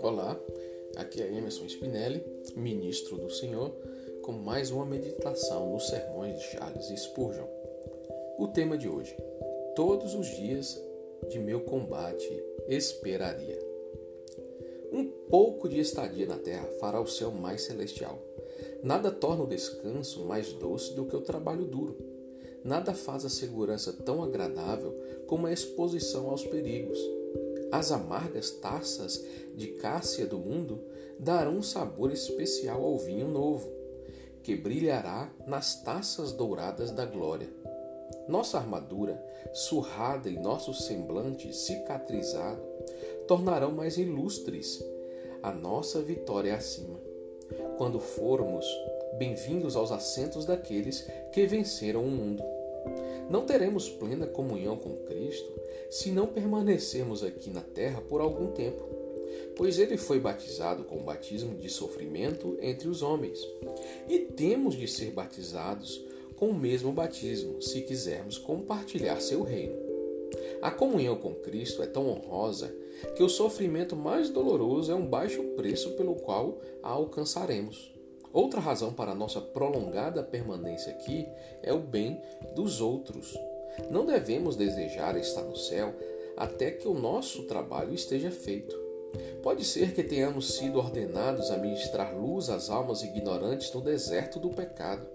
Olá, aqui é Emerson Spinelli, ministro do Senhor, com mais uma meditação nos sermões de Charles Spurgeon. O tema de hoje: Todos os dias de meu combate esperaria. Um pouco de estadia na terra fará o céu mais celestial. Nada torna o descanso mais doce do que o trabalho duro. Nada faz a segurança tão agradável como a exposição aos perigos. As amargas taças de cássia do mundo darão um sabor especial ao vinho novo, que brilhará nas taças douradas da glória. Nossa armadura, surrada e nosso semblante cicatrizado, tornarão mais ilustres a nossa vitória acima. Quando formos bem-vindos aos assentos daqueles que venceram o mundo. Não teremos plena comunhão com Cristo se não permanecermos aqui na terra por algum tempo, pois ele foi batizado com o batismo de sofrimento entre os homens. E temos de ser batizados com o mesmo batismo, se quisermos compartilhar seu reino. A comunhão com Cristo é tão honrosa que o sofrimento mais doloroso é um baixo preço pelo qual a alcançaremos. Outra razão para nossa prolongada permanência aqui é o bem dos outros. Não devemos desejar estar no céu até que o nosso trabalho esteja feito. Pode ser que tenhamos sido ordenados a ministrar luz às almas ignorantes no deserto do pecado.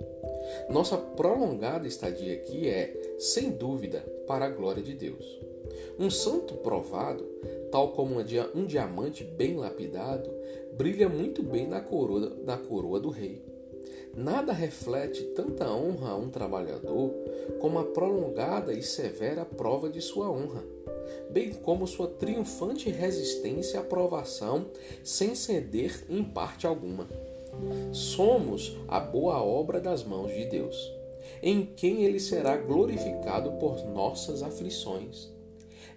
Nossa prolongada estadia aqui é, sem dúvida, para a glória de Deus. Um santo provado, tal como um diamante bem lapidado, brilha muito bem na coroa, na coroa do rei. Nada reflete tanta honra a um trabalhador como a prolongada e severa prova de sua honra, bem como sua triunfante resistência à provação sem ceder em parte alguma. Somos a boa obra das mãos de Deus, em quem ele será glorificado por nossas aflições.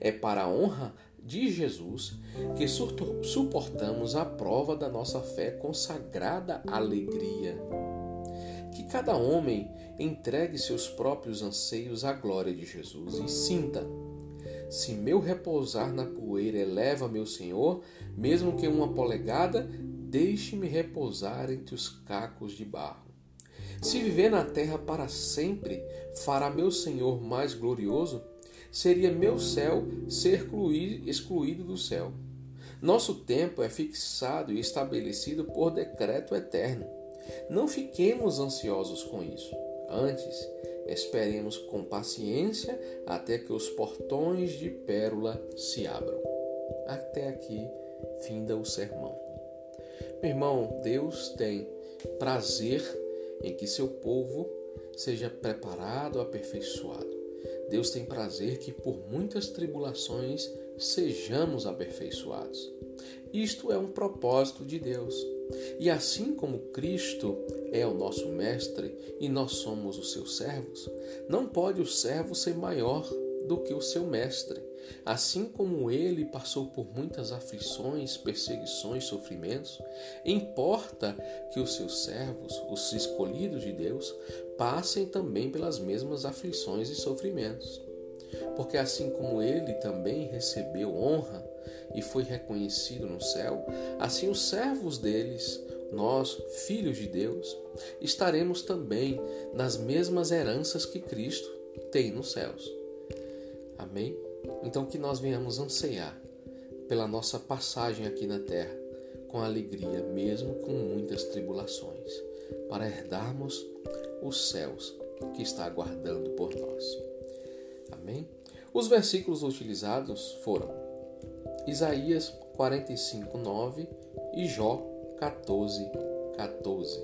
É para a honra de Jesus que suportamos a prova da nossa fé com sagrada alegria. Que cada homem entregue seus próprios anseios à glória de Jesus e sinta: se meu repousar na poeira eleva meu Senhor, mesmo que uma polegada, deixe-me repousar entre os cacos de barro. Se viver na terra para sempre fará meu Senhor mais glorioso, seria meu céu ser excluído do céu. Nosso tempo é fixado e estabelecido por decreto eterno. Não fiquemos ansiosos com isso. Antes, esperemos com paciência até que os portões de pérola se abram. Até aqui, finda o sermão. Meu irmão, Deus tem prazer em que seu povo seja preparado, aperfeiçoado. Deus tem prazer que por muitas tribulações sejamos aperfeiçoados. Isto é um propósito de Deus. E assim como Cristo é o nosso mestre e nós somos os seus servos, não pode o servo ser maior do que o seu mestre. Assim como ele passou por muitas aflições, perseguições, sofrimentos, importa que os seus servos, os escolhidos de Deus, passem também pelas mesmas aflições e sofrimentos. Porque assim como ele também recebeu honra e foi reconhecido no céu, assim os servos deles, nós, filhos de Deus, estaremos também nas mesmas heranças que Cristo tem nos céus. Amém? Então que nós venhamos anseiar pela nossa passagem aqui na terra com alegria, mesmo com muitas tribulações, para herdarmos os céus que está aguardando por nós. Amém? Os versículos utilizados foram Isaías 45, 9 e Jó 14, 14.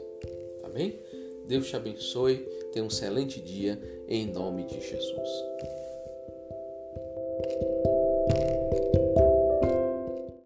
Amém? Deus te abençoe, tenha um excelente dia, em nome de Jesus. you